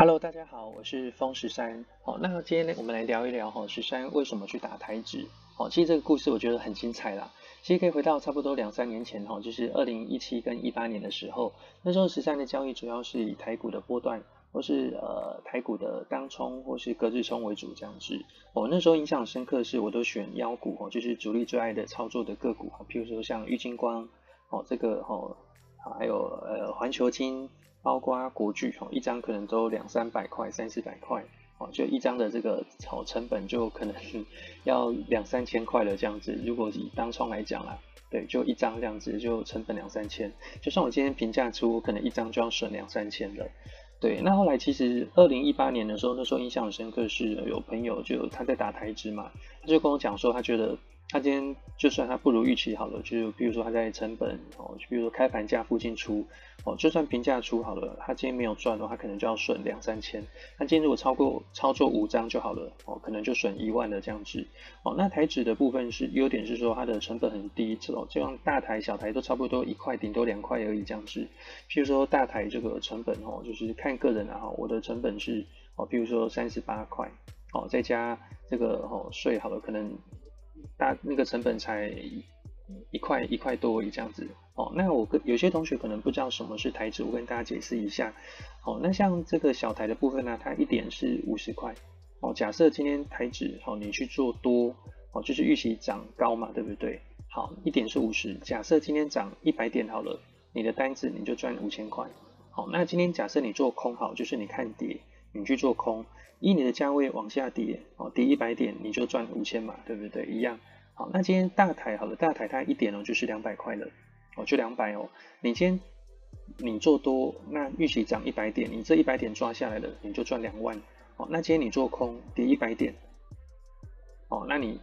Hello，大家好，我是风十三。好，那今天呢，我们来聊一聊哈，十三为什么去打台指？好，其实这个故事我觉得很精彩啦。其实可以回到差不多两三年前哈，就是二零一七跟一八年的时候，那时候十三的交易主要是以台股的波段，或是呃台股的当冲或是隔日冲为主这样子。我那时候印象深刻的是，我都选妖股哦，就是主力最爱的操作的个股，譬如说像玉晶光哦，这个哦，还有呃环球金。包括国巨哦，一张可能都两三百块、三四百块哦，就一张的这个哦成本就可能要两三千块了这样子。如果以当冲来讲啦，对，就一张这样子就成本两三千。就算我今天平价出，可能一张就要省两三千了。对，那后来其实二零一八年的时候，那时候印象很深刻是有朋友就他在打台资嘛，他就跟我讲说他觉得。他今天就算他不如预期好了，就是比如说他在成本哦，比如说开盘价附近出哦，就算平价出好了，他今天没有赚的话，可能就要损两三千。那今天如果超过操作五张就好了哦，可能就损一万的这样子哦。那台指的部分是优点是说它的成本很低，哦，就像大台小台都差不多一块，顶多两块而已这样子。譬如说大台这个成本哦，就是看个人啊，我的成本是哦，譬如说三十八块哦，再加这个哦税好了，可能。大那个成本才一块一块多而已这样子哦。那我跟有些同学可能不知道什么是台指，我跟大家解释一下。哦，那像这个小台的部分呢，它一点是五十块哦。假设今天台指哦，你去做多哦，就是预期涨高嘛，对不对？好，一点是五十。假设今天涨一百点好了，你的单子你就赚五千块。好，那今天假设你做空好，就是你看跌，你去做空。以你的价位往下跌，哦，跌一百点你就赚五千嘛，对不对？一样。好，那今天大台好了，大台它一点哦就是两百块了，哦就两百哦。你今天你做多，那预期涨一百点，你这一百点抓下来了，你就赚两万。哦，那今天你做空跌一百点，哦，那你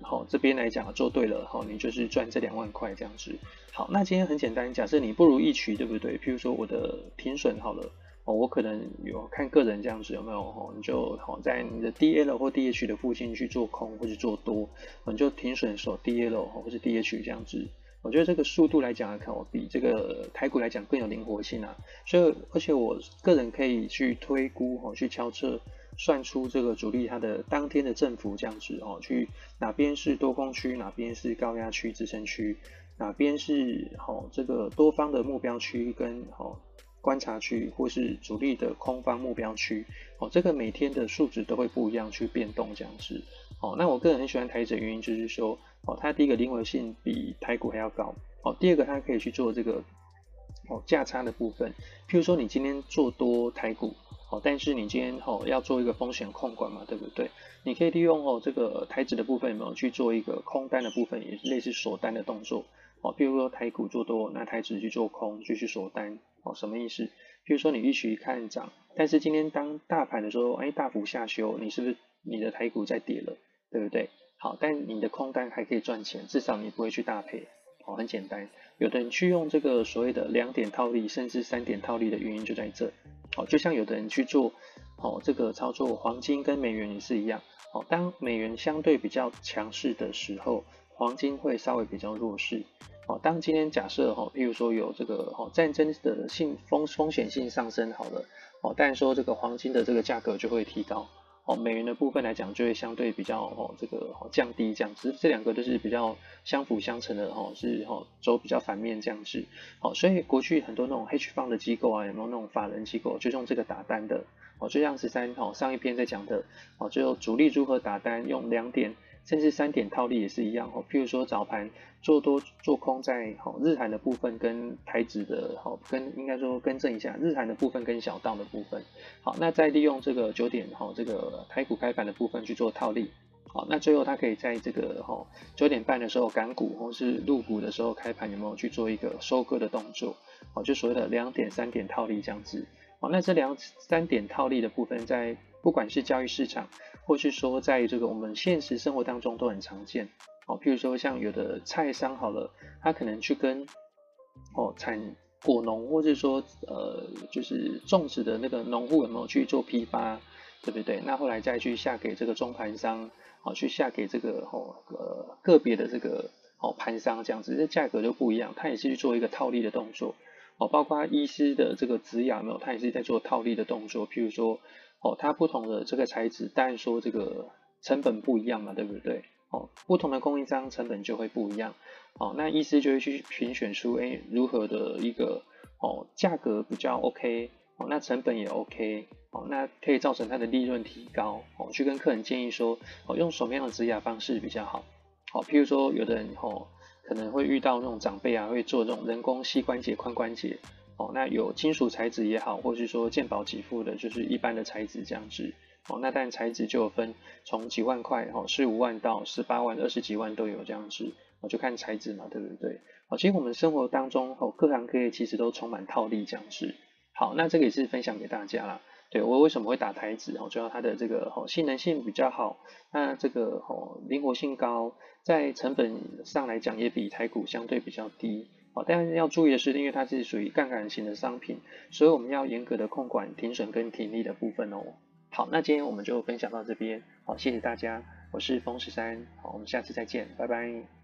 好这边来讲做对了，好，你就是赚这两万块这样子。好，那今天很简单，假设你不如预期，对不对？譬如说我的停损好了。哦，我可能有看个人这样子有没有哦，你就好在你的 DL 或 DH 的附近去做空或者做多，你就停损守 DL 或是 DH 这样子。我觉得这个速度来讲来看，我比这个台股来讲更有灵活性啊。所以而且我个人可以去推估哦，去敲测算出这个主力它的当天的振幅这样子哦，去哪边是多空区，哪边是高压区支撑区，哪边是好这个多方的目标区跟好。观察区或是主力的空方目标区，哦，这个每天的数值都会不一样去变动这样子，哦，那我个人很喜欢台指的原因就是说，哦，它第一个灵活性比台股还要高，哦，第二个它可以去做这个，哦，价差的部分，譬如说你今天做多台股，哦，但是你今天哦要做一个风险控管嘛，对不对？你可以利用哦这个台指的部分有没有去做一个空单的部分，也是类似锁单的动作，哦，譬如说台股做多，那台指去做空，继续锁单。哦，什么意思？比如说你预期看涨，但是今天当大盘的时候，哎，大幅下修，你是不是你的台股在跌了，对不对？好，但你的空单还可以赚钱，至少你不会去大赔。哦，很简单。有的人去用这个所谓的两点套利，甚至三点套利的原因就在这。哦，就像有的人去做，哦，这个操作黄金跟美元也是一样。哦，当美元相对比较强势的时候，黄金会稍微比较弱势。哦，当今天假设哈，譬如说有这个哦战争的性风风险性上升好了，哦，但说这个黄金的这个价格就会提高，哦，美元的部分来讲就会相对比较哦这个哦降低这样子，这两个都是比较相辅相成的哦，是哦走比较反面这样子，哦，所以过去很多那种 hedge fund 的机构啊，有没有那种法人机构就用这个打单的，哦，就像十三哦上一篇在讲的，哦，就主力如何打单用两点。甚至三点套利也是一样哦，譬如说早盘做多做空在好日韩的部分跟台指的好跟应该说更正一下日韩的部分跟小道的部分，好，那再利用这个九点好这个台股开盘的部分去做套利，好，那最后它可以在这个哈九点半的时候港股或是入股的时候开盘有没有去做一个收割的动作，好，就所谓的两点三点套利这样子，好，那这两三点套利的部分在不管是交易市场。或是说，在这个我们现实生活当中都很常见，哦，譬如说像有的菜商好了，他可能去跟哦产果农，或者说呃就是种植的那个农户有没有去做批发，对不对？那后来再去下给这个中盘商，哦，去下给这个哦呃个别的这个哦盘商这样子，这价格就不一样，他也是去做一个套利的动作。哦，包括医师的这个植牙没有，他也是在做套利的动作。譬如说，哦，它不同的这个材质，当然说这个成本不一样嘛，对不对？哦，不同的供应商成本就会不一样。哦，那医师就会去评选出，哎，如何的一个哦价格比较 OK，哦，那成本也 OK，哦，那可以造成它的利润提高。哦，去跟客人建议说，哦，用什么样的植牙方式比较好？好，譬如说，有的人哦，可能会遇到那种长辈啊，会做这种人工膝关节、髋关节，哦，那有金属材质也好，或是说健保给付的，就是一般的材质这样子，哦，那但材质就有分，从几万块，哦，十五万到十八万、二十几万都有这样子，哦，就看材质嘛，对不对？哦，其实我们生活当中，哦，各行各业其实都充满套利这样子。好，那这个也是分享给大家啦。对，我为什么会打台子哦？主要它的这个哦性能性比较好，那这个哦灵活性高，在成本上来讲也比台股相对比较低哦。但是要注意的是，因为它是属于杠杆型的商品，所以我们要严格的控管停损跟停利的部分哦。好，那今天我们就分享到这边，好，谢谢大家，我是风十三，好，我们下次再见，拜拜。